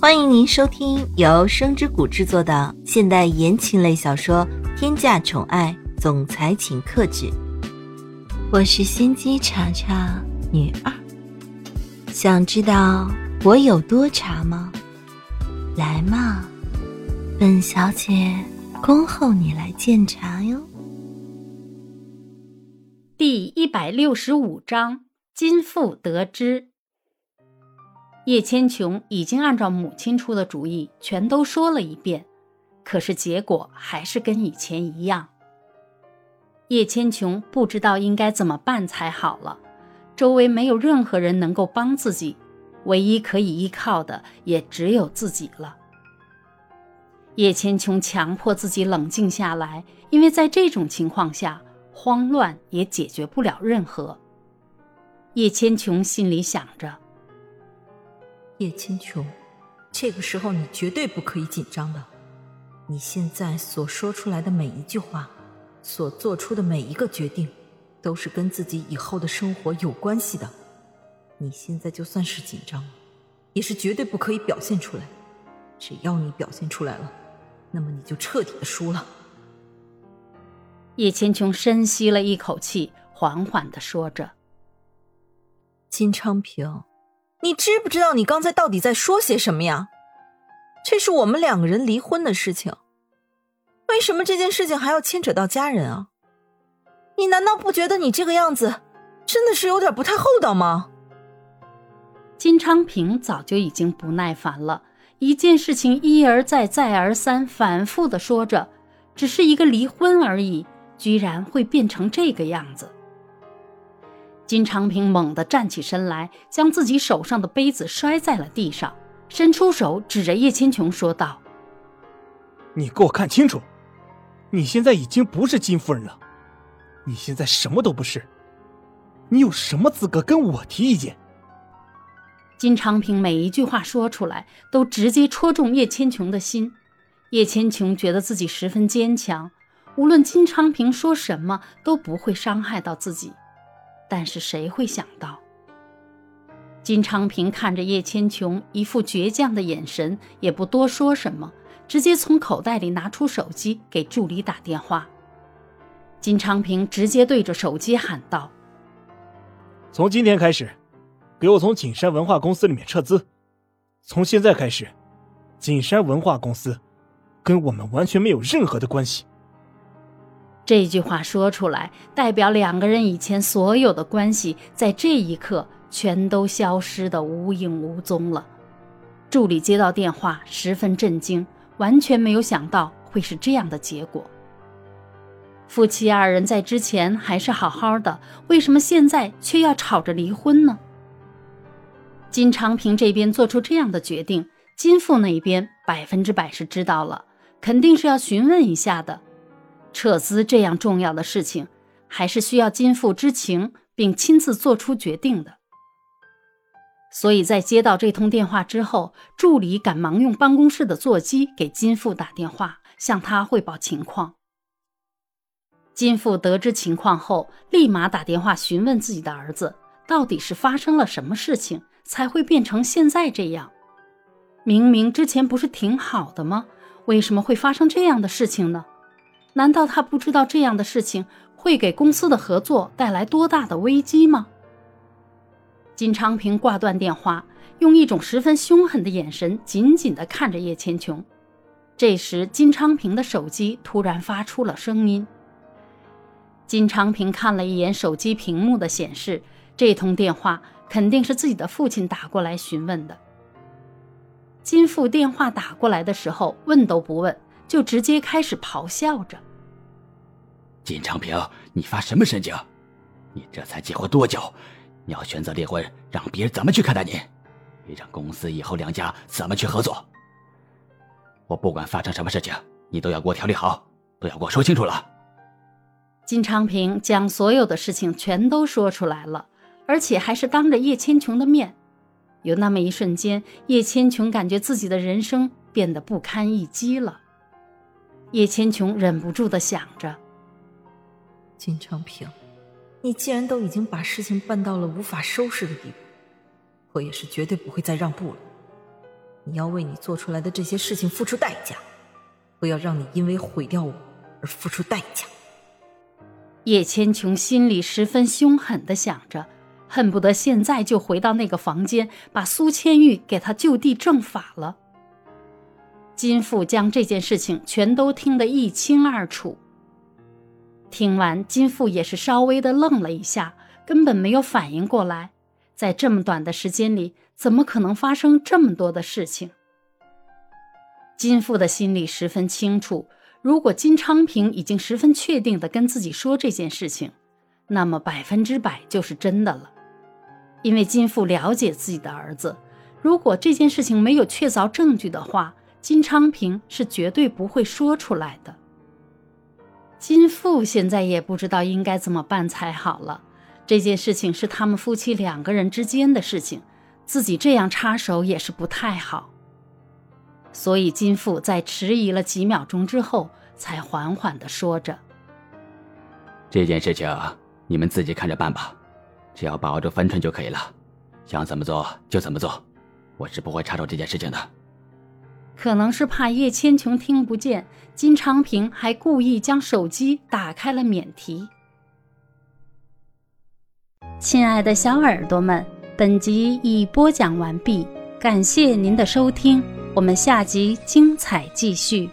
欢迎您收听由声之谷制作的现代言情类小说《天价宠爱总裁请克制》，我是心机茶茶女二。想知道我有多茶吗？来嘛，本小姐恭候你来鉴茶哟。第一百六十五章，金富得知。叶千琼已经按照母亲出的主意全都说了一遍，可是结果还是跟以前一样。叶千琼不知道应该怎么办才好了，周围没有任何人能够帮自己，唯一可以依靠的也只有自己了。叶千琼强迫自己冷静下来，因为在这种情况下，慌乱也解决不了任何。叶千琼心里想着。叶千琼，这个时候你绝对不可以紧张的。你现在所说出来的每一句话，所做出的每一个决定，都是跟自己以后的生活有关系的。你现在就算是紧张，也是绝对不可以表现出来。只要你表现出来了，那么你就彻底的输了。叶千琼深吸了一口气，缓缓的说着：“金昌平。”你知不知道你刚才到底在说些什么呀？这是我们两个人离婚的事情，为什么这件事情还要牵扯到家人啊？你难道不觉得你这个样子真的是有点不太厚道吗？金昌平早就已经不耐烦了，一件事情一而再再而三反复的说着，只是一个离婚而已，居然会变成这个样子。金昌平猛地站起身来，将自己手上的杯子摔在了地上，伸出手指着叶千琼说道：“你给我看清楚，你现在已经不是金夫人了，你现在什么都不是，你有什么资格跟我提意见？”金昌平每一句话说出来，都直接戳中叶千琼的心。叶千琼觉得自己十分坚强，无论金昌平说什么，都不会伤害到自己。但是谁会想到？金昌平看着叶千琼一副倔强的眼神，也不多说什么，直接从口袋里拿出手机给助理打电话。金昌平直接对着手机喊道：“从今天开始，给我从景山文化公司里面撤资。从现在开始，景山文化公司跟我们完全没有任何的关系。”这句话说出来，代表两个人以前所有的关系，在这一刻全都消失的无影无踪了。助理接到电话，十分震惊，完全没有想到会是这样的结果。夫妻二人在之前还是好好的，为什么现在却要吵着离婚呢？金昌平这边做出这样的决定，金父那边百分之百是知道了，肯定是要询问一下的。撤资这样重要的事情，还是需要金父知情并亲自做出决定的。所以在接到这通电话之后，助理赶忙用办公室的座机给金父打电话，向他汇报情况。金父得知情况后，立马打电话询问自己的儿子，到底是发生了什么事情，才会变成现在这样？明明之前不是挺好的吗？为什么会发生这样的事情呢？难道他不知道这样的事情会给公司的合作带来多大的危机吗？金昌平挂断电话，用一种十分凶狠的眼神紧紧地看着叶千琼。这时，金昌平的手机突然发出了声音。金昌平看了一眼手机屏幕的显示，这通电话肯定是自己的父亲打过来询问的。金父电话打过来的时候，问都不问，就直接开始咆哮着。金昌平，你发什么神经？你这才结婚多久？你要选择离婚，让别人怎么去看待你？你让公司以后两家怎么去合作？我不管发生什么事情，你都要给我调理好，都要给我说清楚了。金昌平将所有的事情全都说出来了，而且还是当着叶千琼的面。有那么一瞬间，叶千琼感觉自己的人生变得不堪一击了。叶千琼忍不住的想着。金昌平，你既然都已经把事情办到了无法收拾的地步，我也是绝对不会再让步了。你要为你做出来的这些事情付出代价，不要让你因为毁掉我而付出代价。叶千琼心里十分凶狠的想着，恨不得现在就回到那个房间，把苏千玉给他就地正法了。金父将这件事情全都听得一清二楚。听完，金父也是稍微的愣了一下，根本没有反应过来，在这么短的时间里，怎么可能发生这么多的事情？金父的心里十分清楚。如果金昌平已经十分确定的跟自己说这件事情，那么百分之百就是真的了。因为金父了解自己的儿子，如果这件事情没有确凿证据的话，金昌平是绝对不会说出来的。金父现在也不知道应该怎么办才好了。这件事情是他们夫妻两个人之间的事情，自己这样插手也是不太好。所以，金父在迟疑了几秒钟之后，才缓缓地说着：“这件事情你们自己看着办吧，只要把握住分寸就可以了。想怎么做就怎么做，我是不会插手这件事情的。”可能是怕叶千琼听不见，金昌平还故意将手机打开了免提。亲爱的小耳朵们，本集已播讲完毕，感谢您的收听。我们下集精彩继续。